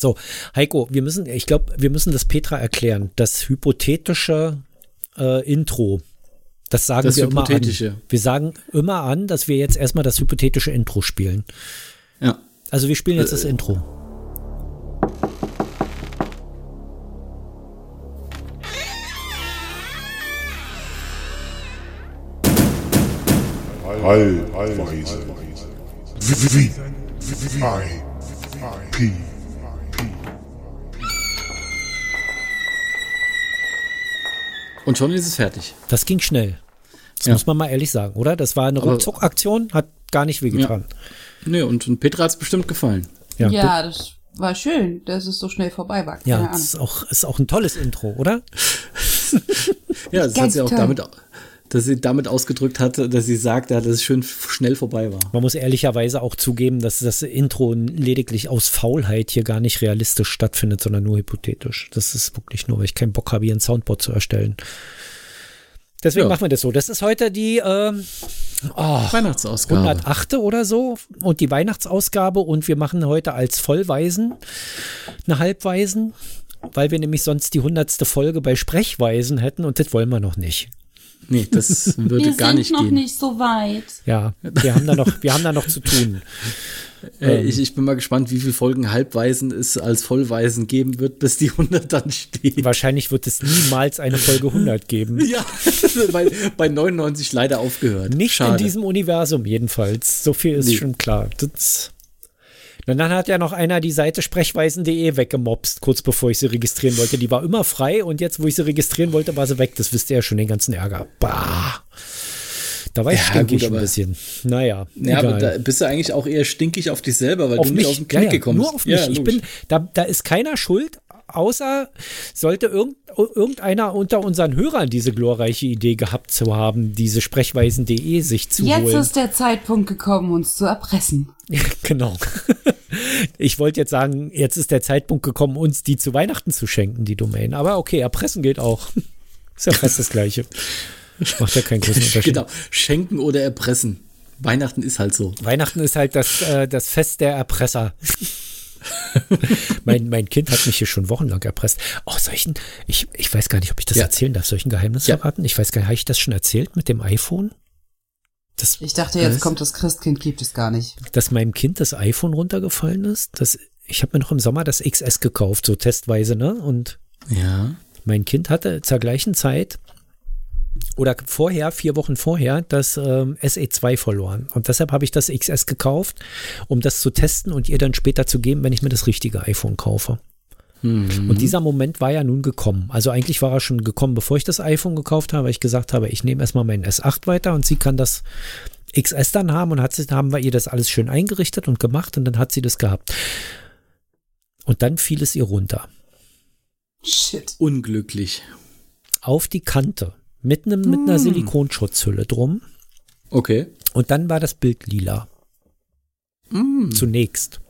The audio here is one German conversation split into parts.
So, Heiko, wir müssen, ich glaube, wir müssen das Petra erklären. Das hypothetische äh, Intro. Das sagen Das wir immer an. Hypothetische. Wir sagen immer an, dass wir jetzt erstmal das hypothetische Intro spielen. Ja. Also wir spielen jetzt Äh, das Intro. Allweise. V I P Und schon ist es fertig. Das ging schnell. Das Ja. muss man mal ehrlich sagen, oder? Das war eine Ruckzuck-Aktion, hat gar nicht wehgetan. Nee, und, und Petra hat es bestimmt gefallen. Ja, Ja, das war schön, dass es so schnell vorbei war. Ja, Keine das ist auch, ist auch ein tolles Intro, oder? Ja, das hat Ganz sie auch toll. damit, dass sie damit ausgedrückt hatte, dass sie sagt, dass es schön schnell vorbei war. Man muss ehrlicherweise auch zugeben, dass das Intro lediglich aus Faulheit hier gar nicht realistisch stattfindet, sondern nur hypothetisch. Das ist wirklich nur, weil ich keinen Bock habe, hier ein Soundboard zu erstellen. Deswegen Ja. machen wir das so. Das ist heute die ähm, oh, Weihnachtsausgabe. 108. oder so und die Weihnachtsausgabe und wir machen heute als Vollweisen eine Halbweisen, weil wir nämlich sonst die 100. Folge bei Sprechweisen hätten und das wollen wir noch nicht. Nee, das würde Wir gar sind nicht noch gehen. nicht so weit. Ja, wir haben da noch, wir haben da noch zu tun. Äh, ich, ich bin mal gespannt, wie viele Folgen Halbweisen es als Vollweisen geben wird, bis die 100 dann steht. Wahrscheinlich wird es niemals eine Folge 100 geben. Ja, bei, bei 99 leider aufgehört. Nicht Schade. in diesem Universum jedenfalls. So viel ist Nee. schon klar. Das und dann hat ja noch einer die Seite sprechweisen.de weggemobst, kurz bevor ich sie registrieren wollte. Die war immer frei und jetzt, wo ich sie registrieren wollte, war sie weg. Das wisst ihr ja schon, den ganzen Ärger. Bah. Da war ich Ja, stinkig gut, ein bisschen. Naja, Ja, egal. aber da bist du eigentlich auch eher stinkig auf dich selber, weil auf du mich, nicht aus dem ja, Knick ja, gekommen nur bist. auf mich. Ja, ich bin, da, da ist keiner schuld, außer sollte irgend, irgendeiner unter unseren Hörern diese glorreiche Idee gehabt zu haben, diese sprechweisen.de sich zu Jetzt holen. ist der Zeitpunkt gekommen, uns zu erpressen. genau. Ich wollte jetzt sagen, jetzt ist der Zeitpunkt gekommen, uns die zu Weihnachten zu schenken, die Domain. Aber okay, erpressen geht auch. Ist ja fast das Gleiche. Macht ja keinen großen Unterschied. Genau, schenken oder erpressen. Weihnachten ist halt so. Weihnachten ist halt das, äh, das Fest der Erpresser. mein, mein Kind hat mich hier schon wochenlang erpresst. Oh, solchen, ich, ich weiß gar nicht, ob ich das Ja. erzählen darf. Ein Geheimnis Ja. verraten? Ich weiß gar nicht, habe ich das schon erzählt mit dem iPhone? Das, Ich dachte, jetzt Was? kommt das Christkind, gibt es gar nicht. dass meinem Kind das iPhone runtergefallen ist. Das, ich habe mir noch im Sommer das XS gekauft, so testweise, ne? Und Ja. mein Kind hatte zur gleichen Zeit oder vorher, vier Wochen vorher, das ähm, SE2 verloren. Und deshalb habe ich das XS gekauft, um das zu testen und ihr dann später zu geben, wenn ich mir das richtige iPhone kaufe. Mhm. Und dieser Moment war ja nun gekommen. Also eigentlich war er schon gekommen, bevor ich das iPhone gekauft habe, weil ich gesagt habe, ich nehme erstmal meinen S8 weiter und sie kann das XS dann haben und hat sie, haben wir ihr das alles schön eingerichtet und gemacht und dann hat sie das gehabt. Und dann fiel es ihr runter. Shit. Unglücklich. Auf die Kante. Mit, einem, mit einer Silikonschutzhülle drum. Okay. Und dann war das Bild lila. Mm. Zunächst.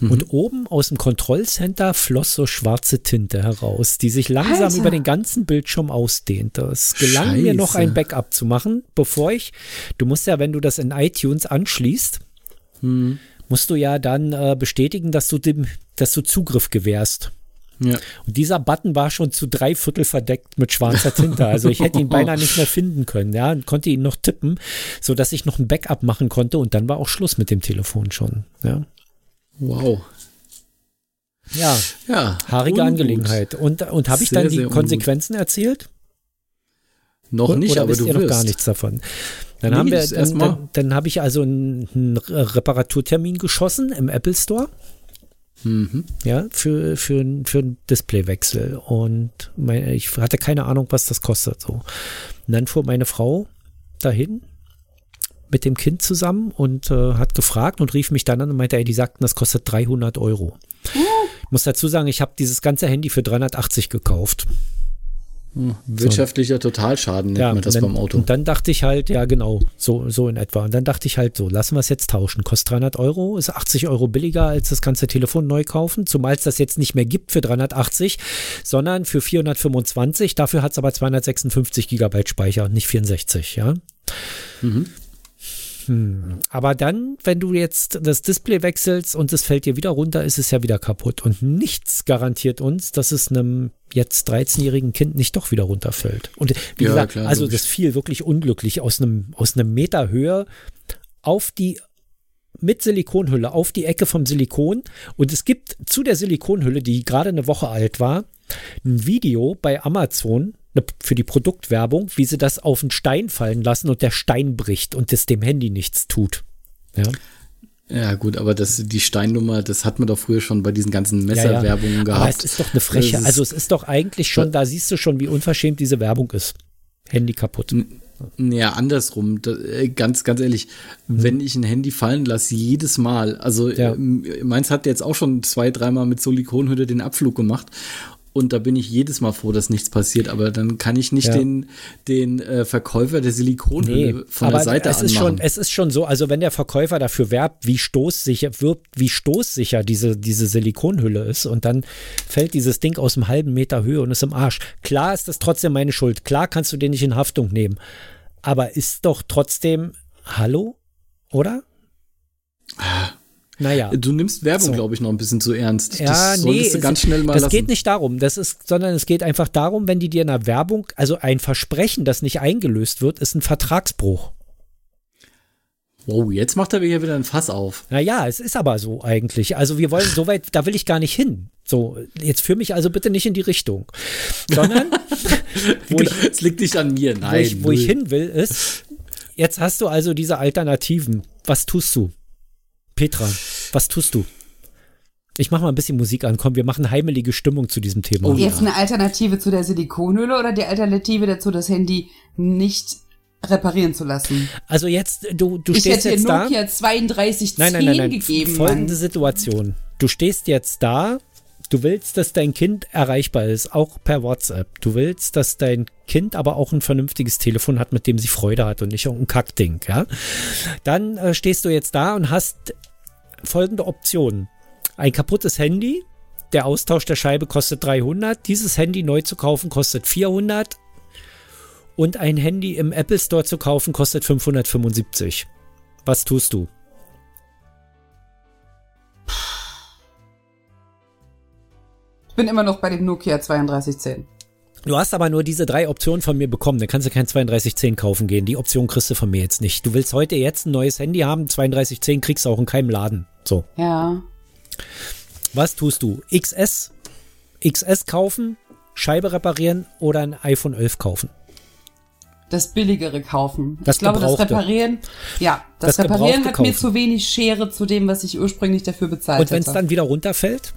Und oben aus dem Kontrollcenter floss so schwarze Tinte heraus, die sich langsam Alter. über den ganzen Bildschirm ausdehnte. Es gelang mir noch Scheiße. ein Backup zu machen, bevor ich, du musst ja, wenn du das in iTunes anschließt, Hm. musst du ja dann äh, bestätigen, dass du dem, dass du Zugriff gewährst. Ja. Und dieser Button war schon zu drei Viertel verdeckt mit schwarzer Tinte. Also ich hätte ihn beinahe nicht mehr finden können, ja, und konnte ihn noch tippen, so dass ich noch ein Backup machen konnte und dann war auch Schluss mit dem Telefon schon, ja. Wow. Ja, Ja. haarige ungut. Angelegenheit. Und, und habe ich dann die. Konsequenzen erzählt? Noch nicht, Oder aber du ihr wirst. noch gar nichts davon? Dann Nee, haben wir, dann, erstmal. dann, dann habe ich also einen, einen Reparaturtermin geschossen im Apple Store. Mhm. Ja, für, für, für einen Displaywechsel. Und mein, ich hatte keine Ahnung, was das kostet. So. Und dann fuhr meine Frau dahin mit dem Kind zusammen und äh, hat gefragt und rief mich dann an und meinte, ey, die sagten, das kostet 300 Euro. Ich muss dazu sagen, ich habe dieses ganze Handy für 380 gekauft. Wirtschaftlicher Totalschaden nennt man das und dann, beim Auto. Und dann dachte ich halt, ja genau, so, so in etwa. Und dann dachte ich halt so, lassen wir es jetzt tauschen. Kostet 300 Euro, ist 80 Euro billiger als das ganze Telefon neu kaufen, zumal es das jetzt nicht mehr gibt für 380, sondern für 425. Dafür hat es aber 256 Gigabyte Speicher und nicht 64, ja. Mhm. Hm, aber dann, wenn du jetzt das Display wechselst und es fällt dir wieder runter, ist es ja wieder kaputt. Und nichts garantiert uns, dass es einem jetzt 13-jährigen Kind nicht doch wieder runterfällt. Und wie Ja, gesagt, klar, also das fiel wirklich unglücklich aus einem, aus einem Meter Höhe auf die mit Silikonhülle auf die Ecke vom Silikon und es gibt zu der Silikonhülle, die gerade eine Woche alt war, ein Video bei Amazon für die Produktwerbung, wie sie das auf einen Stein fallen lassen und der Stein bricht und es dem Handy nichts tut. Ja, Ja, gut, aber das, die Steinnummer, das hat man doch früher schon bei diesen ganzen Messerwerbungen Aber gehabt. es ist doch eine Freche. Also es ist doch eigentlich schon, da siehst du schon, wie unverschämt diese Werbung ist. Handy kaputt. Naja, andersrum. Da, äh, ganz, ganz ehrlich, wenn ich ein Handy fallen lasse, jedes Mal, also Ja. ähm, meins hat jetzt auch schon zwei, dreimal mit Silikonhülle den Abflug gemacht. Und da bin ich jedes Mal froh, dass nichts passiert. Aber dann kann ich nicht Ja. den, den äh, Verkäufer der Silikonhülle Nee, von der Seite es ist, schon, es ist schon so, also wenn der Verkäufer dafür werbt, wie stoßsicher, wirbt, wie stoßsicher diese, diese Silikonhülle ist und dann fällt dieses Ding aus einem halben Meter Höhe und ist im Arsch. Klar ist das trotzdem meine Schuld. Klar kannst du den nicht in Haftung nehmen. Aber ist doch trotzdem, hallo? Oder? Naja. du nimmst Werbung, So. glaube ich, noch ein bisschen zu ernst. Ja, das nee, solltest du ganz schnell mal das lassen. geht nicht darum, das ist, sondern es geht einfach darum, wenn die dir in der Werbung, also ein Versprechen, das nicht eingelöst wird, ist ein Vertragsbruch. Wow, jetzt macht er hier wieder ein Fass auf. Naja, es ist aber so eigentlich. Also wir wollen so weit, da will ich gar nicht hin. So, jetzt führ mich also bitte nicht in die Richtung. Sondern, wo ich, Es liegt nicht an mir, wo nein. ich, wo ich hin will, ist, jetzt hast du also diese Alternativen. Was tust du? Petra, was tust du? Ich mache mal ein bisschen Musik an. Komm, wir machen heimelige Stimmung zu diesem Thema. Oh, Jetzt eine Alternative zu der Silikonhülle oder die Alternative dazu, das Handy nicht reparieren zu lassen? Also jetzt, du, du ich stehst hätte jetzt dir da. Nokia 3210 Nein, nein, nein, nein. gegeben. Folgende Mann. Situation. Du stehst jetzt da, du willst, dass dein Kind erreichbar ist, auch per WhatsApp. Du willst, dass dein Kind aber auch ein vernünftiges Telefon hat, mit dem sie Freude hat und nicht irgendein Kackding, ja. Dann äh, stehst du jetzt da und hast folgende Optionen. Ein kaputtes Handy, der Austausch der Scheibe kostet 300, dieses Handy neu zu kaufen kostet 400 und ein Handy im Apple Store zu kaufen kostet 575. Was tust du? Ich bin immer noch bei dem Nokia 3210. Du hast aber nur diese drei Optionen von mir bekommen. Dann kannst du kein 3210 kaufen gehen. Die Option kriegst du von mir jetzt nicht. Du willst heute jetzt ein neues Handy haben. 3210 kriegst du auch in keinem Laden. So. Ja. Was tust du? XS? XS kaufen? Scheibe reparieren oder ein iPhone 11 kaufen? Das billigere kaufen. Das ich glaube, das. Reparieren, ja, das, Das Reparieren hat mir kaufen. zu wenig Schere zu dem, was ich ursprünglich dafür bezahlt Und wenn es dann wieder runterfällt?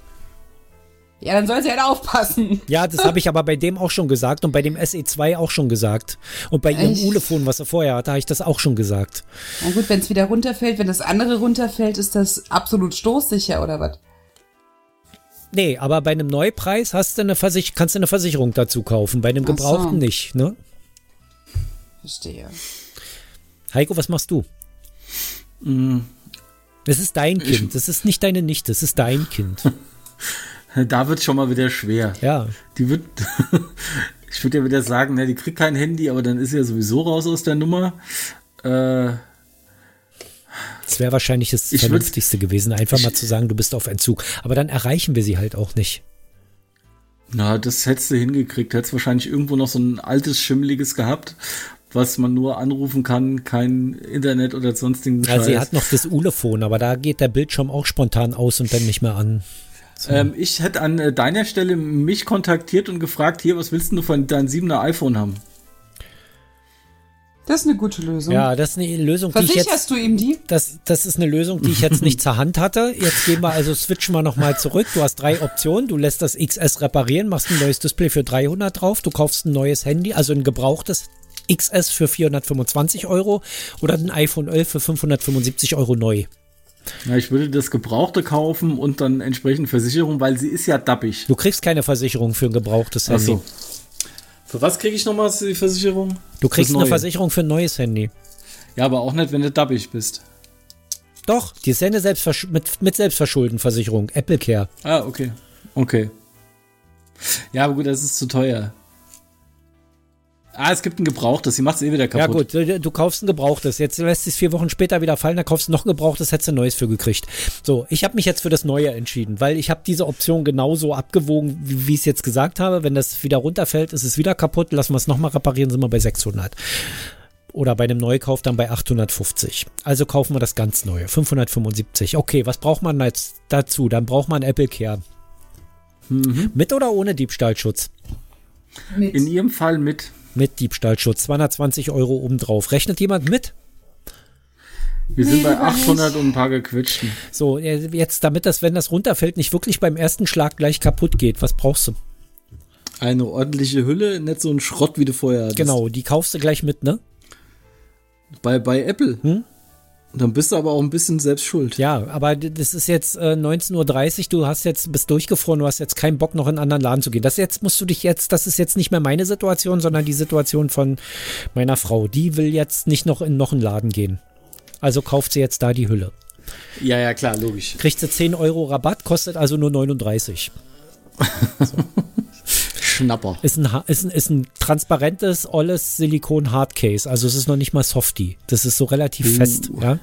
Ja, dann soll sie halt aufpassen. Ja, das habe ich aber bei dem auch schon gesagt und bei dem SE2 auch schon gesagt. Und bei ihrem? Ulefon, was er vorher hatte, habe ich das auch schon gesagt. Na gut, wenn es wieder runterfällt, wenn das andere runterfällt, ist das absolut stoßsicher oder was? Nee, aber bei einem Neupreis hast du eine Versich kannst du eine Versicherung dazu kaufen. Bei einem Ach so. Gebrauchten nicht, ne? Verstehe. Heiko, was machst du? Das ist dein Kind. Das ist nicht deine Nichte. Das ist dein Kind. Da wird schon mal wieder schwer. Ja. Die wird, ich würde ja wieder sagen, ne, die kriegt kein Handy, aber dann ist sie ja sowieso raus aus der Nummer. Äh, Das wäre wahrscheinlich das Ich würd- Vernünftigste gewesen, einfach mal zu sagen, du bist auf Entzug. Aber dann erreichen wir sie halt auch nicht. na, das hättest du hingekriegt. Hättest wahrscheinlich irgendwo noch so ein altes, schimmeliges gehabt, was man nur anrufen kann, kein Internet oder sonstigen Also sie Scheiß. hat noch das Ulefon, aber da geht der Bildschirm auch spontan aus und dann nicht mehr an. Ähm, ich hätte an äh, deiner Stelle mich kontaktiert und gefragt, hier, was willst du von deinem 7er iPhone haben? Das ist eine gute Lösung. Ja, das ist eine Lösung, die ich Versicherst jetzt. du ihm die? Das, das ist eine Lösung, die ich jetzt nicht zur Hand hatte. Jetzt gehen wir also, switchen wir nochmal zurück. Du hast drei Optionen. Du lässt das XS reparieren, machst ein neues Display für 300 drauf. Du kaufst ein neues Handy, also ein gebrauchtes XS für 425 Euro oder ein iPhone 11 für 575 Euro neu. Ja, ich würde das Gebrauchte kaufen und dann entsprechend Versicherung, weil sie ist ja dappig. Du kriegst keine Versicherung für ein gebrauchtes Ach Handy. so. Für was kriege ich nochmal die Versicherung? Du kriegst eine. Versicherung für ein neues Handy. Ja, aber auch nicht, wenn du dappig bist. Doch, die ist ja eine Selbstversch mit, mit Selbstverschuldenversicherung, Apple Care. Ah, okay. Okay. Ja, aber gut, das ist zu teuer. Ah, es gibt ein gebrauchtes, sie macht es eh wieder Ja kaputt. gut, du, du kaufst ein gebrauchtes. Jetzt lässt es vier Wochen später wieder fallen, dann kaufst du noch ein gebrauchtes, hättest du ein neues für gekriegt. So, ich habe mich jetzt für das Neue entschieden, weil ich habe diese Option genauso abgewogen, wie, wie ich es jetzt gesagt habe. Wenn das wieder runterfällt, ist es wieder kaputt, lassen wir es nochmal reparieren, sind wir bei 600. Oder bei einem Neukauf dann bei 850. Also kaufen wir das ganz Neue, 575. Okay, was braucht man jetzt dazu? Dann braucht man Apple Care. Mit oder ohne Diebstahlschutz? Mit. In ihrem Fall mit. Mit Diebstahlschutz, 220 Euro obendrauf. Rechnet jemand mit? Wir sind bei lieber 800 und ein paar gequetschten. So, äh, jetzt damit das, wenn das runterfällt, nicht wirklich beim ersten Schlag gleich kaputt geht, was brauchst du? Eine ordentliche Hülle, nicht so ein Schrott, wie du vorher hattest. Genau, die kaufst du gleich mit, ne? Bei, bei Apple. Hm? Dann bist du aber auch ein bisschen selbst schuld. Ja, aber das ist jetzt äh, 19.30 Uhr, du hast jetzt, bist durchgefroren, du hast jetzt keinen Bock, noch in einen anderen Laden zu gehen. Das jetzt musst du dich jetzt, das ist jetzt nicht mehr meine Situation, sondern die Situation von meiner Frau. Die will jetzt nicht noch in noch einen Laden gehen. Also kauft sie jetzt da die Hülle. Ja, ja, klar, logisch. Kriegt sie 10 Euro Rabatt, kostet also nur 39. Schnapper. Ist ein, ist ein, ist ein transparentes, olles Silikon-Hardcase. Also es ist noch nicht mal Softie. Das ist so relativ Uh. fest. Ja?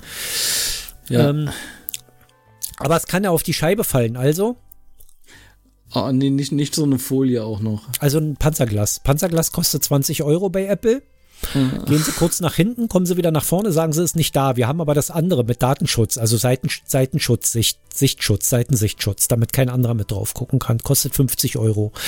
Ja. Ähm, aber es kann ja auf die Scheibe fallen. Also, Ah, nee, nicht, nicht so eine Folie auch noch. also ein Panzerglas. Panzerglas kostet 20 Euro bei Apple. Gehen Sie kurz nach hinten, kommen Sie wieder nach vorne, sagen Sie, ist nicht da. Wir haben aber das andere mit Datenschutz, also Seiten, Seitenschutz, Sicht, Sichtschutz, Seitensichtschutz, damit kein anderer mit drauf gucken kann. Kostet 50 Euro.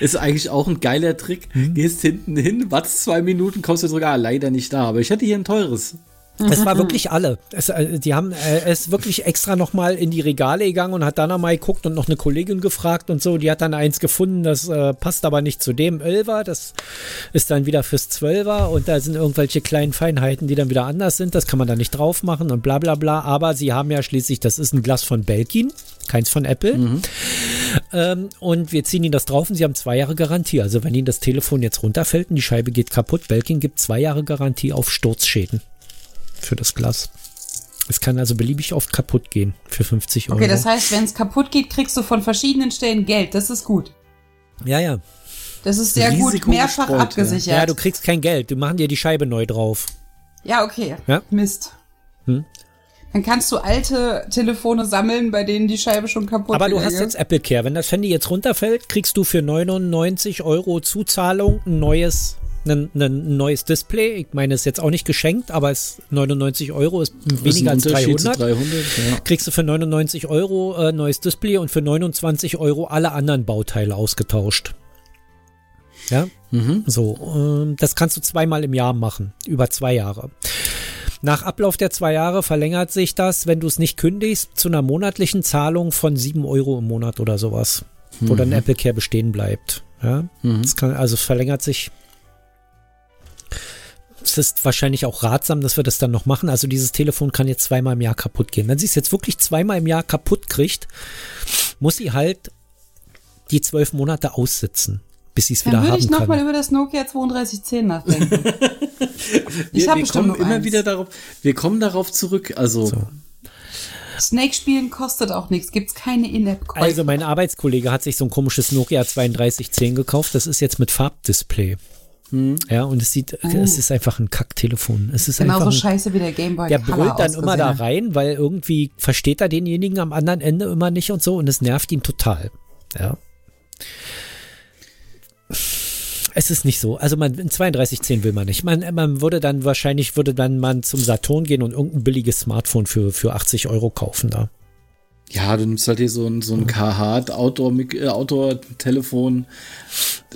Ist eigentlich auch ein geiler Trick. Hm? Gehst hinten hin, wartest zwei Minuten, kommst du zurück. Ah, leider nicht da. Aber ich hätte hier ein teures. Es war wirklich alle. Es, äh, die haben, äh, ist wirklich extra nochmal in die Regale gegangen und hat dann nochmal geguckt und noch eine Kollegin gefragt und so. Die hat dann eins gefunden, das äh, passt aber nicht zu dem Elfer. Das ist dann wieder fürs Zwölfer und da sind irgendwelche kleinen Feinheiten, die dann wieder anders sind. Das kann man da nicht drauf machen und bla bla bla. Aber sie haben ja schließlich, das ist ein Glas von Belkin, keins von Apple. Ähm, und wir ziehen ihnen das drauf und sie haben zwei Jahre Garantie. Also wenn ihnen das Telefon jetzt runterfällt und die Scheibe geht kaputt, Belkin gibt zwei Jahre Garantie auf Sturzschäden für das Glas. Es kann also beliebig oft kaputt gehen für 50 Euro. Okay, das heißt, wenn es kaputt geht, kriegst du von verschiedenen Stellen Geld. Das ist gut. ja, ja. Das ist sehr gut, Risiko mehrfach gestreut, ja. abgesichert. Ja, du kriegst kein Geld. Du machen dir die Scheibe neu drauf. Ja, okay. Ja. Mist. Hm? Dann kannst du alte Telefone sammeln, bei denen die Scheibe schon kaputt Aber du hast ist. jetzt Apple Care. Wenn das Handy jetzt runterfällt, kriegst du für 99 Euro Zuzahlung ein neues, ein, ein neues Display. Ich meine, es ist jetzt auch nicht geschenkt, aber es 99 Euro ist Das ist weniger als Unterschied zu 300. 300 ja. Kriegst du für 99 Euro äh, neues Display und für 29 Euro alle anderen Bauteile ausgetauscht. Ja, Mhm. so, ähm, das kannst du zweimal im Jahr machen, über zwei Jahre. Nach Ablauf der zwei Jahre verlängert sich das, wenn du es nicht kündigst, zu einer monatlichen Zahlung von sieben Euro im Monat oder sowas, wo dann Apple Care bestehen bleibt. Ja, Mhm. kann, also es verlängert sich. Es ist wahrscheinlich auch ratsam, dass wir das dann noch machen. Also dieses Telefon kann jetzt zweimal im Jahr kaputt gehen. Wenn sie es jetzt wirklich zweimal im Jahr kaputt kriegt, muss sie halt die zwölf Monate aussitzen, bis sie es wieder Dann würde haben ich nochmal kann. über das Nokia 3210 nachdenken. ich habe bestimmt kommen noch immer eins. wieder darauf, wir kommen darauf zurück. Also, So. Snake spielen kostet auch nichts. Gibt's keine In-App-Käufe. Also mein Arbeitskollege hat sich so ein komisches Nokia 3210 gekauft. Das ist jetzt mit Farbdisplay. Ja, und es sieht, es ist einfach ein Kacktelefon. Es ist Genauso einfach ein, scheiße wie der Gameboy der Color brüllt dann immer da rein, weil irgendwie versteht er denjenigen am anderen Ende immer nicht und so und es nervt ihn total. Ja. Es ist nicht so. Also man in 3210 will man nicht. Man, man würde dann wahrscheinlich würde dann man zum Saturn gehen und irgendein billiges Smartphone für, für 80 Euro kaufen da. Ja, du nimmst halt hier so ein, so ein KH Outdoor, äh, Outdoor-Telefon,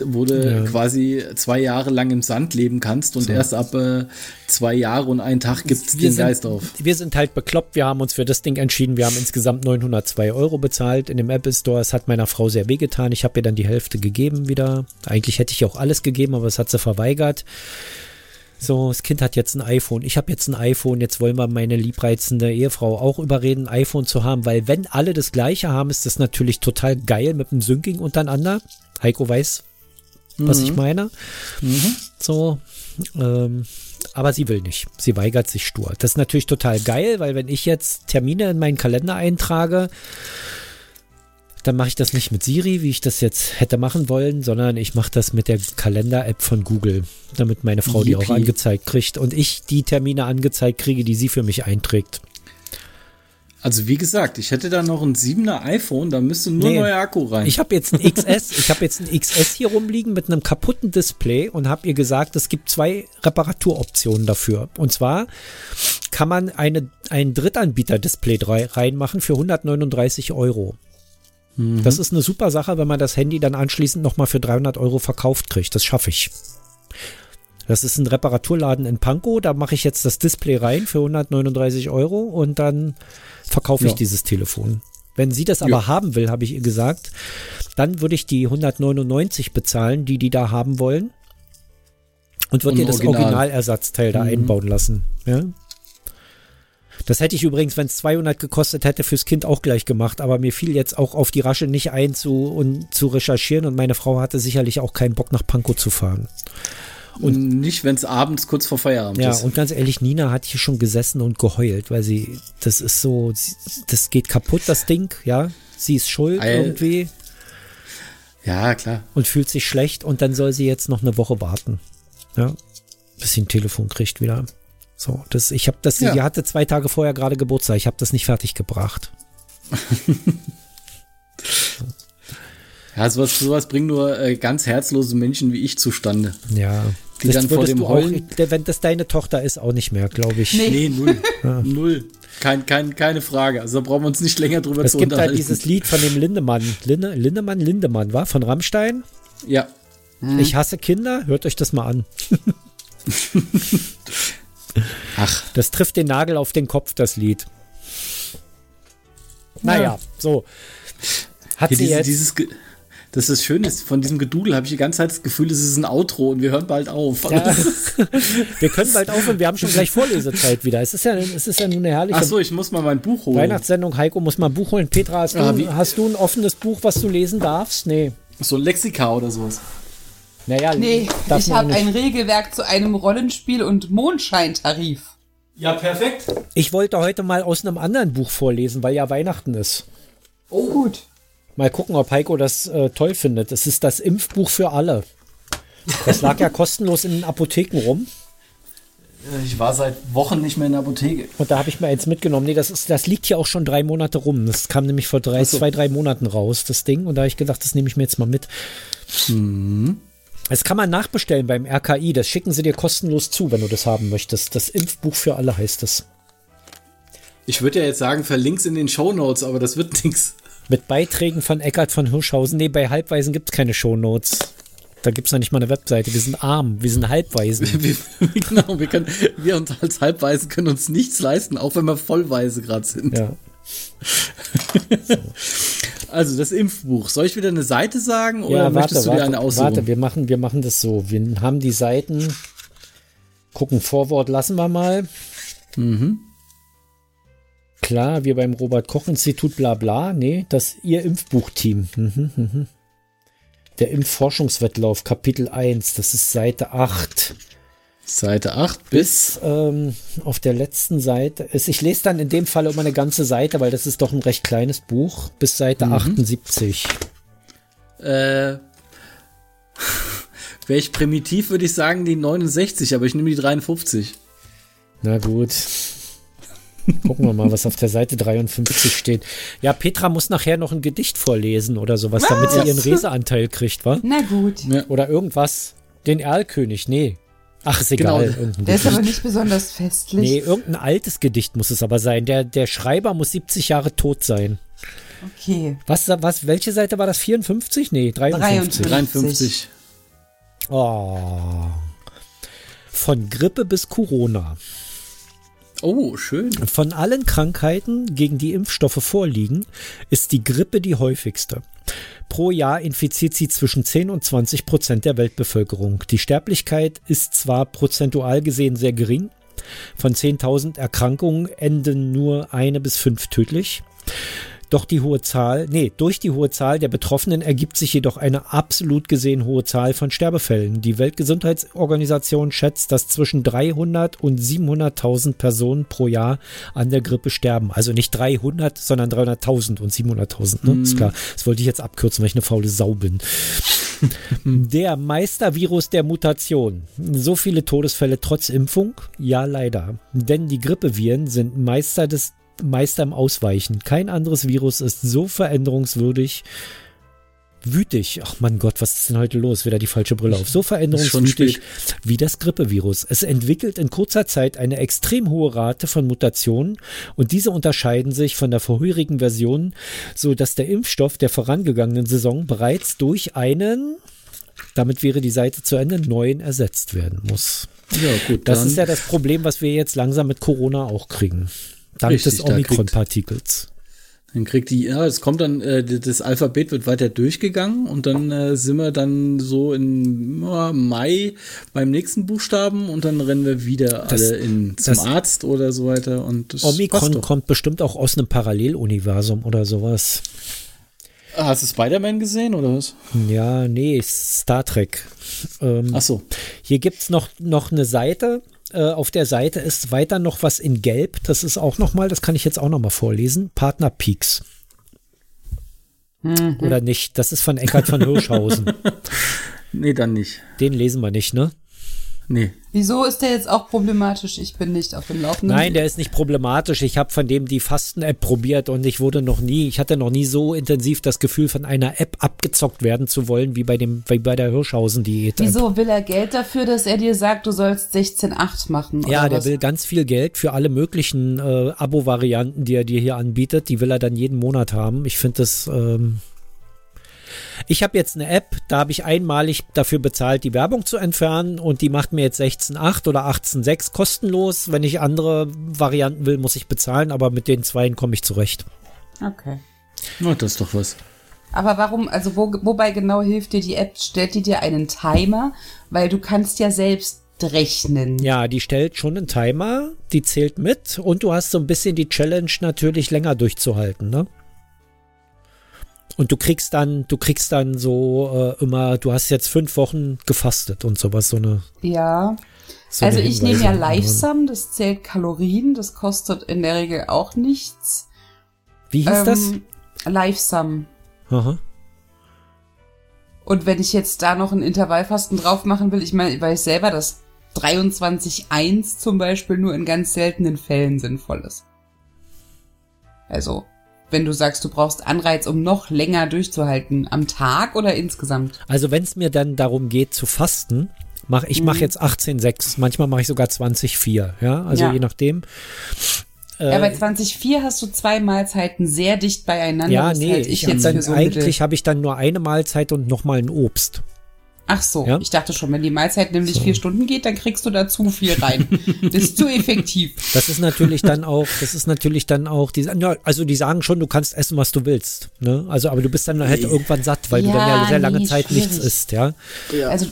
wo du Ja. quasi zwei Jahre lang im Sand leben kannst und erst ab äh, zwei Jahre und einen Tag gibt's wir den sind, Geist auf. Wir sind halt bekloppt. Wir haben uns für das Ding entschieden. Wir haben insgesamt 902 Euro bezahlt in dem Apple Store. Es hat meiner Frau sehr wehgetan. Ich habe ihr dann die Hälfte gegeben wieder. Eigentlich hätte ich auch alles gegeben, aber es hat sie verweigert. So, das Kind hat jetzt ein iPhone. Ich habe jetzt ein iPhone. Jetzt wollen wir meine liebreizende Ehefrau auch überreden, ein iPhone zu haben, weil wenn alle das gleiche haben, ist das natürlich total geil mit dem Syncing untereinander. Heiko weiß, was ich meine. So, ähm, aber sie will nicht. Sie weigert sich stur. Das ist natürlich total geil, weil wenn ich jetzt Termine in meinen Kalender eintrage, dann mache ich das nicht mit Siri, wie ich das jetzt hätte machen wollen, sondern ich mache das mit der Kalender-App von Google, damit meine Frau die auch Yippie. angezeigt kriegt und ich die Termine angezeigt kriege, die sie für mich einträgt. Also wie gesagt, ich hätte da noch ein 7er iPhone, da müsste nur Nee. neuer Akku rein. Ich habe jetzt ein XS, ich habe jetzt ein XS hier rumliegen mit einem kaputten Display und habe ihr gesagt, es gibt zwei Reparaturoptionen dafür. Und zwar kann man eine, ein Drittanbieter-Display drei- reinmachen für 139 Euro. Das ist eine super Sache, wenn man das Handy dann anschließend nochmal für 300 Euro verkauft kriegt. Das schaffe ich. Das ist ein Reparaturladen in Pankow. Da mache ich jetzt das Display rein für 139 Euro und dann verkaufe ich Ja. dieses Telefon. Wenn sie das aber Ja. haben will, habe ich ihr gesagt, dann würde ich die 199 bezahlen, die die da haben wollen. Und würde ihr das Original. Originalersatzteil da einbauen lassen. Ja? Das hätte ich übrigens, wenn es 200 gekostet hätte, fürs Kind auch gleich gemacht. Aber mir fiel jetzt auch auf die Rasche nicht ein zu, und, zu recherchieren. Und meine Frau hatte sicherlich auch keinen Bock nach Pankow zu fahren. und nicht, wenn es abends kurz vor Feierabend Ja, ist. und ganz ehrlich, Nina hat hier schon gesessen und geheult, weil sie, das ist so, das geht kaputt, das Ding, ja. Sie ist schuld Ei. irgendwie ja, klar. und fühlt sich schlecht und dann soll sie jetzt noch eine Woche warten. Ja. Bis sie ein Telefon kriegt wieder. So, das, ich habe das, Ja. sie hatte zwei Tage vorher gerade Geburtstag, ich habe das nicht fertig gebracht. Ja, sowas, sowas bringen nur äh, ganz herzlose Menschen wie ich zustande. Ja. Die dann vor dem du auch, Heulen- wenn das deine Tochter ist, auch nicht mehr, glaube ich. Nee. Nee, null. null. Kein, kein, keine Frage. Also da brauchen wir uns nicht länger drüber Es zu gibt halt unterhalten. dieses Lied von dem Lindemann. Linde, Lindemann, Lindemann, war von Rammstein. ja. Ich hasse Kinder, hört euch das mal an. Ach, Das trifft den Nagel auf den Kopf, das Lied. Naja, so. Hat hier sie diese, jetzt. dieses, Ge- das ist schön ist, von diesem Gedudel habe ich die ganze Zeit das Gefühl, es ist ein Outro und wir hören bald auf. ja, wir können bald aufhören, wir haben schon gleich Vorlesezeit wieder. Es ist ja, es ist ja nun eine herrliche Ach so, ich muss mal mein Buch holen. Weihnachtssendung. Heiko muss mal ein Buch holen. Petra, hast, Ah, du, hast du ein offenes Buch, was du lesen darfst? Nee. So ein Lexika oder sowas. Naja, Nee, ich habe ein Regelwerk zu einem Rollenspiel und Mondscheintarif. Ja, perfekt. Ich wollte heute mal aus einem anderen Buch vorlesen, weil ja Weihnachten ist. Oh, gut. Mal gucken, ob Heiko das äh, toll findet. Es ist das Impfbuch für alle. Das lag ja kostenlos in den Apotheken rum. Ich war seit Wochen nicht mehr in der Apotheke. Und da habe ich mir eins mitgenommen. Nee, das, ist, das liegt hier auch schon drei Monate rum. Das kam nämlich vor drei, so. zwei, drei Monaten raus, das Ding. Und da habe ich gedacht, das nehme ich mir jetzt mal mit. Das kann man nachbestellen beim RKI. Das schicken sie dir kostenlos zu, wenn du das haben möchtest. Das Impfbuch für alle heißt es. Ich würde ja jetzt sagen, verlink's in den Shownotes, aber das wird nix. Mit Beiträgen von Eckart von Hirschhausen. Nee, bei Halbweisen gibt es keine Shownotes. Da gibt es noch nicht mal eine Webseite. Wir sind arm, wir sind Halbweisen. Wir, genau, wir, können, wir uns als Halbweise können uns nichts leisten, auch wenn wir vollweise gerade sind. Ja. Also das Impfbuch. Soll ich wieder eine Seite sagen oder ja, warte, möchtest du dir warte, eine aussuchen? warte, wir machen, wir machen das so. Wir haben die Seiten. Gucken, Vorwort lassen wir mal. Mhm. Klar, wir beim Robert-Koch-Institut, bla bla. Nee, das ihr Impfbuchteam. Mhm, mhm. Der Impfforschungswettlauf, Kapitel 1, das ist Seite 8. Seite 8 bis. Ähm, auf der letzten Seite ist, ich lese dann in dem Fall immer eine ganze Seite, weil das ist doch ein recht kleines Buch, bis Seite 78. Äh, Wäre ich primitiv, würde ich sagen die 69, aber ich nehme die 53. Na gut. Gucken wir mal, was auf der Seite 53 steht. Ja, Petra muss nachher noch ein Gedicht vorlesen oder sowas, damit sie ihren Reseanteil kriegt, wa? Na gut. Ja. Oder irgendwas. Den Erlkönig, nee. Ach, ist Genau. egal. Irgendein Der ist Gedicht. aber nicht besonders festlich. Nee, irgendein altes Gedicht muss es aber sein. Der, der Schreiber muss 70 Jahre tot sein. Okay. Was, was, welche Seite war das? 54? Nee, 53. 53. Oh. Von Grippe bis Corona. Oh, schön. Von allen Krankheiten, gegen die Impfstoffe vorliegen, ist die Grippe die häufigste. Pro Jahr infiziert sie zwischen 10 und 20 Prozent der Weltbevölkerung. Die Sterblichkeit ist zwar prozentual gesehen sehr gering. Von 10.000 Erkrankungen enden nur eine bis fünf tödlich. Doch die hohe Zahl, nee, durch die hohe Zahl der Betroffenen ergibt sich jedoch eine absolut gesehen hohe Zahl von Sterbefällen. Die Weltgesundheitsorganisation schätzt, dass zwischen 300 und 700.000 Personen pro Jahr an der Grippe sterben. Also nicht 300, sondern 300.000 und 700.000, ne? Ist klar. Das wollte ich jetzt abkürzen, weil ich eine faule Sau bin. Der Meistervirus der Mutation. So viele Todesfälle trotz Impfung? Ja, leider. Denn die Grippeviren sind Meister des Meister im Ausweichen. Kein anderes Virus ist so veränderungswürdig. Wütig. Ach mein Gott, was ist denn heute los? Wieder die falsche Brille auf. So veränderungswütig wie das Grippevirus. Es entwickelt in kurzer Zeit eine extrem hohe Rate von Mutationen und diese unterscheiden sich von der vorherigen Version, so dass der Impfstoff der vorangegangenen Saison bereits durch einen, damit wäre die Seite zu Ende, neuen ersetzt werden muss. Ja, gut. Das ist ja das Problem, was wir jetzt langsam mit Corona auch kriegen. Dank Richtig, des Omikron-Partikels. Dann kriegt die, ja, es kommt dann, äh, das Alphabet wird weiter durchgegangen und dann äh, sind wir dann so in ja, Mai beim nächsten Buchstaben und dann rennen wir wieder Das- alle in, zum Arzt oder so weiter und Omikron kommt bestimmt auch aus einem Paralleluniversum oder sowas. Ah, Hast du Spider-Man gesehen oder was? Ja, nee, Star Trek. Ähm, Ach so. Hier gibt's noch, noch eine Seite. Äh, auf der Seite ist weiter noch was in Gelb. Das ist auch noch mal, das kann ich jetzt auch noch mal vorlesen. Partner Peaks. Oder nicht? Das ist von Eckhard von Hirschhausen. Nee, dann nicht. Den lesen wir nicht, ne? Nee. Wieso ist der jetzt auch problematisch? Ich bin nicht auf dem Laufenden. Nein, der ist nicht problematisch. Ich habe von dem die Fasten-App probiert und ich wurde noch nie, ich hatte noch nie so intensiv das Gefühl, von einer App abgezockt werden zu wollen, wie bei dem, wie bei der Hirschhausen-Diät. Wieso will er Geld dafür, dass er dir sagt, du sollst 16,8 machen? Ja, oder der was? will ganz viel Geld für alle möglichen äh, Abo-Varianten, die er dir hier anbietet. Die will er dann jeden Monat haben. Ich finde das. Ähm ich habe jetzt eine App, da habe ich einmalig dafür bezahlt, die Werbung zu entfernen und die macht mir jetzt 16.8 oder 18.6 kostenlos. Wenn ich andere Varianten will, muss ich bezahlen, aber mit den zweien komme ich zurecht. Okay. Na, das ist doch was. Aber warum, also wo, wobei genau hilft dir die App? Stellt die dir einen Timer? Weil du kannst ja selbst rechnen. Ja, die stellt schon einen Timer, die zählt mit und du hast so ein bisschen die Challenge natürlich länger durchzuhalten, ne? Und du kriegst dann, du kriegst dann so äh, immer, du hast jetzt fünf Wochen gefastet und sowas, so eine. Ja. So also eine ich nehme ja. Livesum, das zählt Kalorien, das kostet in der Regel auch nichts. Wie hieß das? Ähm, Livesum. Aha. Und wenn ich jetzt da noch ein Intervallfasten drauf machen will, ich meine, ich weiß selber, dass 23.1 zum Beispiel nur in ganz seltenen Fällen sinnvoll ist. Also, wenn du sagst, du brauchst Anreiz, um noch länger durchzuhalten, am Tag oder insgesamt? Also wenn es mir dann darum geht zu fasten, mach, ich Mhm. mache jetzt 18,6, manchmal mache ich sogar 20,4, ja, also Ja. je nachdem. Äh, ja, bei 20.4 hast du zwei Mahlzeiten sehr dicht beieinander. ja, nee, halte ich jetzt hab dann so eigentlich habe ich dann nur eine Mahlzeit und nochmal ein Obst. Ach so, Ja. ich dachte schon, wenn die Mahlzeit nämlich vier Stunden geht, dann kriegst du da zu viel rein. das ist zu effektiv. Das ist natürlich dann auch, das ist natürlich dann auch, die, ja, also die sagen schon, du kannst essen, was du willst. Ne? Also, aber du bist dann halt irgendwann satt, weil du dann ja Ja, sehr lange nee, Zeit nichts schwierig. isst, ja. Also,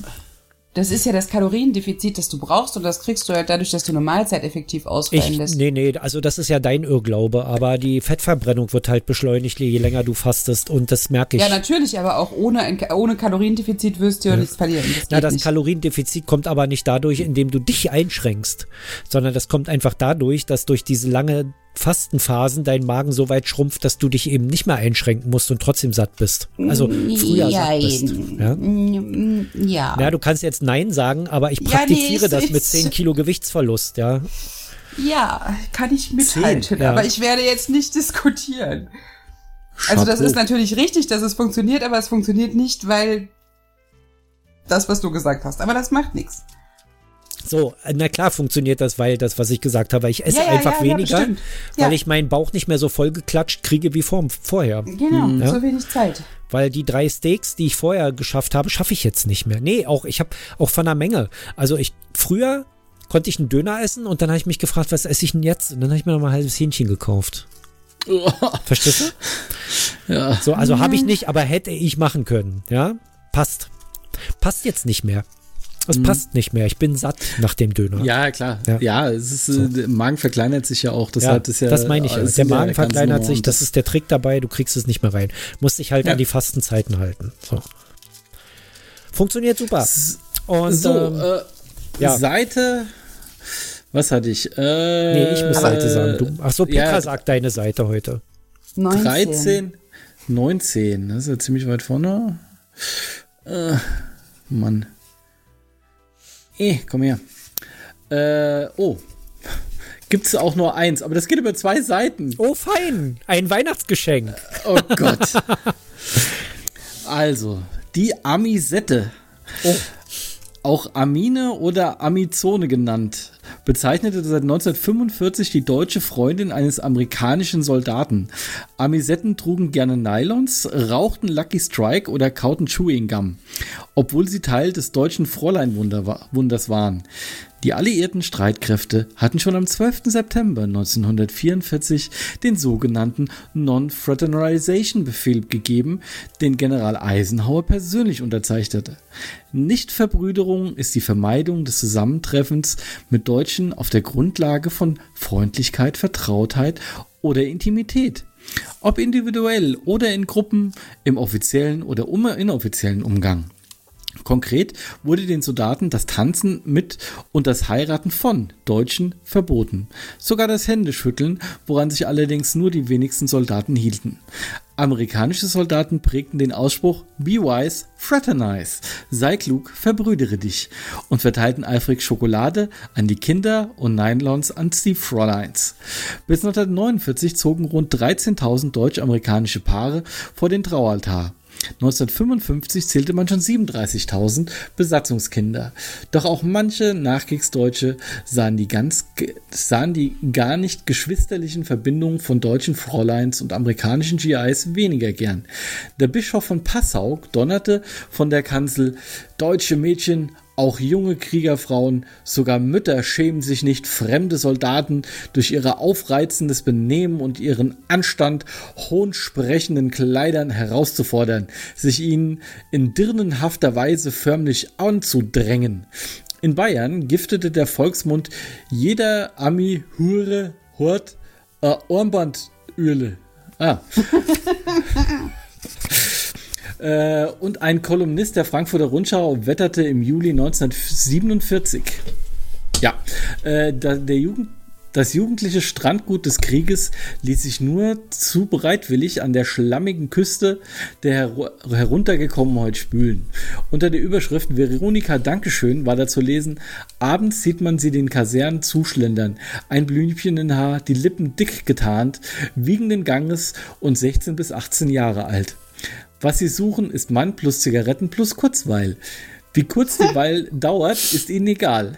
das ist ja das Kaloriendefizit, das du brauchst und das kriegst du halt dadurch, dass du eine Mahlzeit effektiv ausfallen lässt. nee, nee, also das ist ja dein Irrglaube, aber die Fettverbrennung wird halt beschleunigt, je länger du fastest und das merke ich. Ja, natürlich, aber auch ohne, ohne Kaloriendefizit wirst du ja nichts verlieren. Das Na, das nicht. Kaloriendefizit kommt aber nicht dadurch, indem du dich einschränkst, sondern das kommt einfach dadurch, dass durch diese lange Fastenphasen dein Magen so weit schrumpft, dass du dich eben nicht mehr einschränken musst und trotzdem satt bist. Also früher satt bist. Ja? Ja. ja, du kannst jetzt Nein sagen, aber ich Ja, nee, praktiziere das mit ist- 10 Kilo Gewichtsverlust, ja. Ja, kann ich mithalten, Zehn, ja. aber ich werde jetzt nicht diskutieren. Also das Chapeau. ist natürlich richtig, dass es funktioniert, aber es funktioniert nicht, weil das, was du gesagt hast. Aber das macht nichts. So, na klar funktioniert das, weil das, was ich gesagt habe, ich esse Ja, ja, einfach ja, weniger, weil ich meinen Bauch nicht mehr so vollgeklatscht kriege wie vor, vorher. Genau, Ja. so wenig Zeit. Weil die drei Steaks, die ich vorher geschafft habe, schaffe ich jetzt nicht mehr. Nee, auch ich habe auch von der Menge. Also ich früher konnte ich einen Döner essen und dann habe ich mich gefragt, was esse ich denn jetzt? Und dann habe ich mir noch mal ein halbes Hähnchen gekauft. Verstehst du? Ja. So, also habe ich nicht, aber hätte ich machen können. Ja, passt. Passt jetzt nicht mehr. Es passt nicht mehr. Ich bin satt nach dem Döner. Ja, klar. Ja. Ja, es ist, äh, der Magen verkleinert sich ja auch. Ja, Deshalb ist ja, das meine ich ja. Der ja Magen ganz verkleinert sich, das ist der Trick dabei, du kriegst es nicht mehr rein. Musst dich halt Ja. an die Fastenzeiten halten. So. Funktioniert super. Und so, ähm, äh, ja. Seite. Was hatte ich? Äh, nee, ich muss Seite sagen. Du, ach so, Petra ja. sagt deine Seite heute. 19. 13, 19. Das ist ja ziemlich weit vorne. Äh, Mann. Eh, komm her. Äh, oh. Gibt's auch nur eins, aber das geht über zwei Seiten. Oh, fein. Ein Weihnachtsgeschenk. Oh Gott. also, die Amisette. Oh. Auch Amine oder Amizone genannt, bezeichnete seit 1945 die deutsche Freundin eines amerikanischen Soldaten. Amisetten trugen gerne Nylons, rauchten Lucky Strike oder kauten Chewing Gum, obwohl sie Teil des deutschen Fräulein-Wunders waren. Die alliierten Streitkräfte hatten schon am 12. September 1944 den sogenannten Non-Fraternization-Befehl gegeben, den General Eisenhower persönlich unterzeichnete. Nichtverbrüderung ist die Vermeidung des Zusammentreffens mit Deutschen auf der Grundlage von Freundlichkeit, Vertrautheit oder Intimität. Ob individuell oder in Gruppen, im offiziellen oder inoffiziellen Umgang. Konkret wurde den Soldaten das Tanzen mit und das Heiraten von Deutschen verboten. Sogar das Händeschütteln, woran sich allerdings nur die wenigsten Soldaten hielten. Amerikanische Soldaten prägten den Ausspruch Be wise, fraternize, sei klug, verbrüdere dich und verteilten eifrig Schokolade an die Kinder und Nylons an die Fräuleins. Bis 1949 zogen rund 13.000 deutsch-amerikanische Paare vor den Traualtar. 1955 zählte man schon 37.000 Besatzungskinder. Doch auch manche Nachkriegsdeutsche sahen die, ganz, sahen die gar nicht geschwisterlichen Verbindungen von deutschen Fräuleins und amerikanischen GIs weniger gern. Der Bischof von Passau donnerte von der Kanzel Deutsche Mädchen auch junge Kriegerfrauen, sogar Mütter schämen sich nicht, fremde Soldaten durch ihr aufreizendes Benehmen und ihren Anstand hohnsprechenden Kleidern herauszufordern, sich ihnen in dirnenhafter Weise förmlich anzudrängen. In Bayern giftete der Volksmund jeder Ami Hure Hort äh, Armbandöle. Ah. Äh, und ein Kolumnist der Frankfurter Rundschau wetterte im Juli 1947. Ja, äh, der Jugend, das jugendliche Strandgut des Krieges ließ sich nur zu bereitwillig an der schlammigen Küste der her heruntergekommenheit spülen. Unter der Überschrift Veronika Dankeschön war da zu lesen, abends sieht man sie den Kasernen zuschlendern, ein Blümchen in Haar, die Lippen dick getarnt, wiegenden Ganges und 16 bis 18 Jahre alt. Was sie suchen, ist Mann plus Zigaretten plus Kurzweil. Wie kurz die Weil dauert, ist ihnen egal.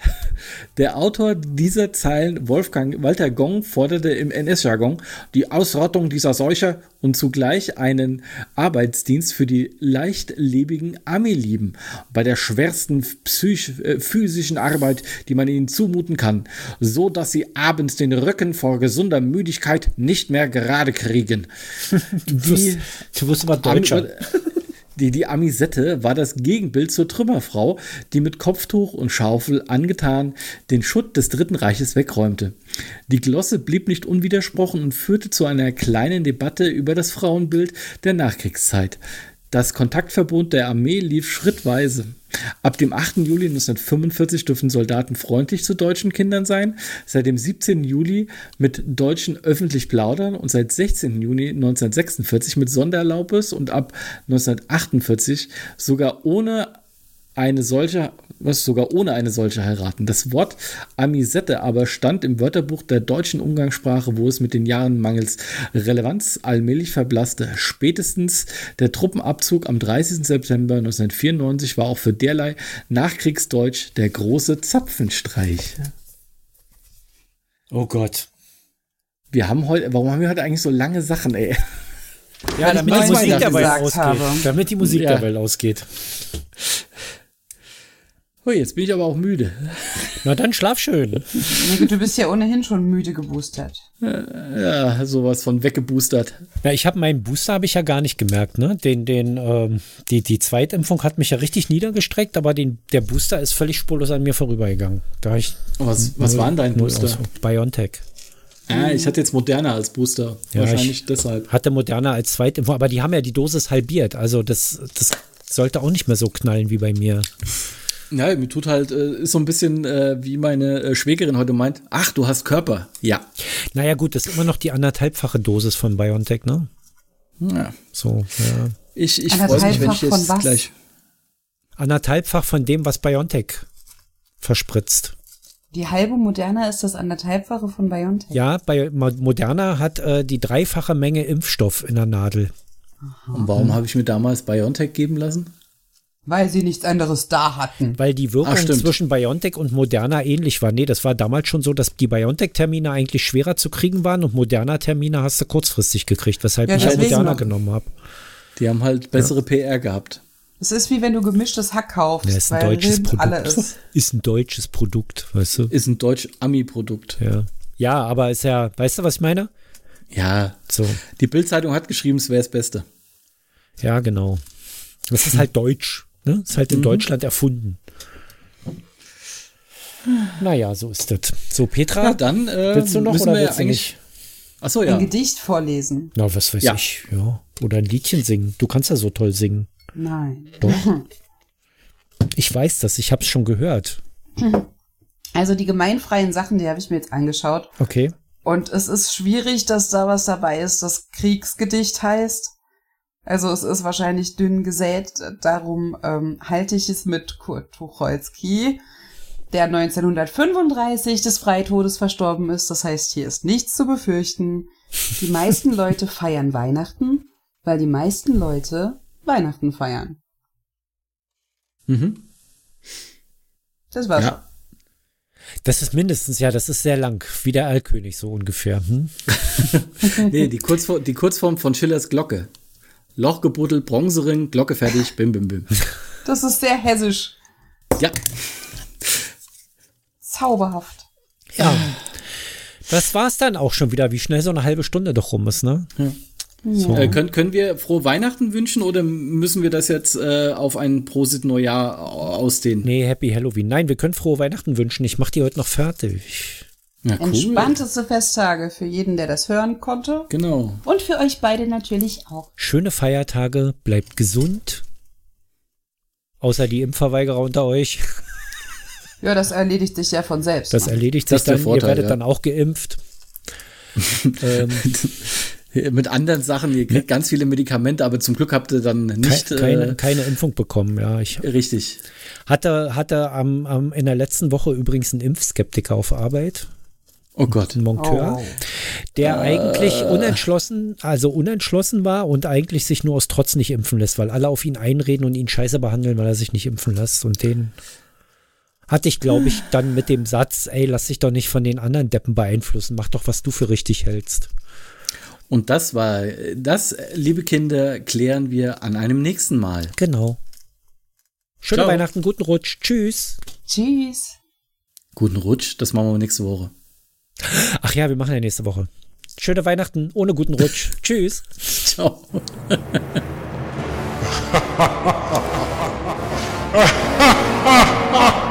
Der Autor dieser Zeilen, Wolfgang Walter Gong, forderte im NS-Jargon die Ausrottung dieser Seuche und zugleich einen Arbeitsdienst für die leichtlebigen Armeelieben bei der schwersten psych äh, physischen Arbeit, die man ihnen zumuten kann, so dass sie abends den Rücken vor gesunder Müdigkeit nicht mehr gerade kriegen. Du wirst, du wirst aber Deutscher. Die, die Amisette war das Gegenbild zur Trümmerfrau, die mit Kopftuch und Schaufel angetan den Schutt des Dritten Reiches wegräumte. Die Glosse blieb nicht unwidersprochen und führte zu einer kleinen Debatte über das Frauenbild der Nachkriegszeit. Das Kontaktverbot der Armee lief schrittweise. Ab dem 8. Juli 1945 dürfen Soldaten freundlich zu deutschen Kindern sein, seit dem 17. Juli mit Deutschen öffentlich plaudern und seit 16. Juni 1946 mit Sondererlaubnis und ab 1948 sogar ohne eine solche, was sogar ohne eine solche heiraten. Das Wort Amisette aber stand im Wörterbuch der deutschen Umgangssprache, wo es mit den Jahren mangels Relevanz allmählich verblasste. Spätestens der Truppenabzug am 30. September 1994 war auch für derlei Nachkriegsdeutsch der große Zapfenstreich. Oh Gott. Wir haben heute, warum haben wir heute eigentlich so lange Sachen, ey? Ja, damit die Musik dabei gesagt ausgeht. habe. Damit die Musik Ja. dabei ausgeht. Oh, jetzt bin ich aber auch müde. Na dann schlaf schön. Du bist ja ohnehin schon müde geboostert. Ja, sowas von weggeboostert. Ja, ich habe meinen Booster habe ich ja gar nicht gemerkt, ne? Den, den, ähm, die, die Zweitimpfung hat mich ja richtig niedergestreckt, aber den, der Booster ist völlig spurlos an mir vorübergegangen. Da ich Was, was war denn dein Booster? aus- Biontech. Ah, ich hatte jetzt Moderna als Booster. Ja, Wahrscheinlich ich- deshalb. Hatte Moderna als Zweitimpfung, aber die haben ja die Dosis halbiert. Also das, das sollte auch nicht mehr so knallen wie bei mir. Ja, mir tut halt, äh, ist so ein bisschen äh, wie meine äh, Schwägerin heute meint, ach, du hast Körper. Ja. Naja, gut, das ist immer noch die anderthalbfache Dosis von BioNTech, ne? ja. So, ja. Ich, ich freue mich, wenn ich Anderthalbfach jetzt von was? gleich. Anderthalbfach von dem, was BioNTech verspritzt. Die halbe Moderna ist das anderthalbfache von BioNTech. Ja, bei Mo- Moderna hat äh, die dreifache Menge Impfstoff in der Nadel. Und warum habe ich mir damals BioNTech geben lassen? Weil sie nichts anderes da hatten. Weil die Wirkung stimmt. zwischen BioNTech und Moderna ähnlich war. Nee, das war damals schon so, dass die BioNTech-Termine eigentlich schwerer zu kriegen waren und Moderna-Termine hast du kurzfristig gekriegt, weshalb Ja, ich deswegen Moderna noch. genommen habe. Die haben halt bessere PR gehabt. Es ist wie wenn du gemischtes Hack kaufst, Ja, ist ein weil deutsches Produkt. alle ist. Ist ein deutsches Produkt, weißt du? Ist ein deutsch-Ami-Produkt. Ja. Ja, aber ist ja, weißt du, was ich meine? Ja. So, Die Bild-Zeitung hat geschrieben, es wäre das Beste. ja, genau. Das ist halt deutsch. Ne? Ist halt in Deutschland erfunden. Naja, so ist das. So, Petra, Ja, dann äh, willst du noch oder wir willst du eigentlich. nicht? Achso, Ein ja. Gedicht vorlesen. Na, was weiß Ja. ich, ja. Oder ein Liedchen singen. Du kannst ja so toll singen. Nein. Doch. Ich weiß das, ich habe es schon gehört. Also die gemeinfreien Sachen, die habe ich mir jetzt angeschaut. Okay. Und es ist schwierig, dass da was dabei ist, das Kriegsgedicht heißt. Also es ist wahrscheinlich dünn gesät, darum ähm, halte ich es mit Kurt Tucholsky, der 1935 des Freitodes verstorben ist. Das heißt, hier ist nichts zu befürchten. Die meisten Leute feiern Weihnachten, weil die meisten Leute Weihnachten feiern. Mhm. Das war's. Ja. Das ist mindestens, ja, das ist sehr lang. Wie der Erlkönig so ungefähr. Hm? Nee, die, Kurzform, die Kurzform von Schillers Glocke. Loch gebuddelt, Bronzering, Glocke fertig, bim, bim, bim. Das ist sehr hessisch. Ja, Zauberhaft. Ja. Das war's dann auch schon wieder, wie schnell so eine halbe Stunde doch rum ist, ne? So. äh, können, können wir frohe Weihnachten wünschen oder müssen wir das jetzt äh, auf ein Prosit Neujahr ausdehnen? Nee, Happy Halloween. Nein, wir können frohe Weihnachten wünschen. Ich mach die heute noch fertig. Ja, cool. Entspannteste Festtage für jeden, der das hören konnte. Genau. Und für euch beide natürlich auch. Schöne Feiertage, bleibt gesund. Außer die Impfverweigerer unter euch. Ja, das erledigt sich ja von selbst. Das ne? erledigt Das sich dann. Ihr Vorteil, werdet ja. dann auch geimpft. ähm, Mit anderen Sachen, ihr kriegt ganz viele Medikamente, aber zum Glück habt ihr dann nicht kei- keine, äh, keine Impfung bekommen, ja. Ich richtig. hatte, hatte am, am, in der letzten Woche übrigens einen Impfskeptiker auf Arbeit, Oh Gott. einen Monteur, Oh. der eigentlich unentschlossen, also unentschlossen war und eigentlich sich nur aus Trotz nicht impfen lässt, weil alle auf ihn einreden und ihn scheiße behandeln, weil er sich nicht impfen lässt. Und den hatte ich, glaube ich, dann mit dem Satz, ey, lass dich doch nicht von den anderen Deppen beeinflussen, mach doch, was du für richtig hältst. Und das war, das, liebe Kinder, klären wir an einem nächsten Mal. Genau. Schöne Ciao. Weihnachten, guten Rutsch. Tschüss. Tschüss. Guten Rutsch, das machen wir nächste Woche. Ach ja, wir machen ja nächste Woche. Schöne Weihnachten, ohne guten Rutsch. Tschüss. Ciao.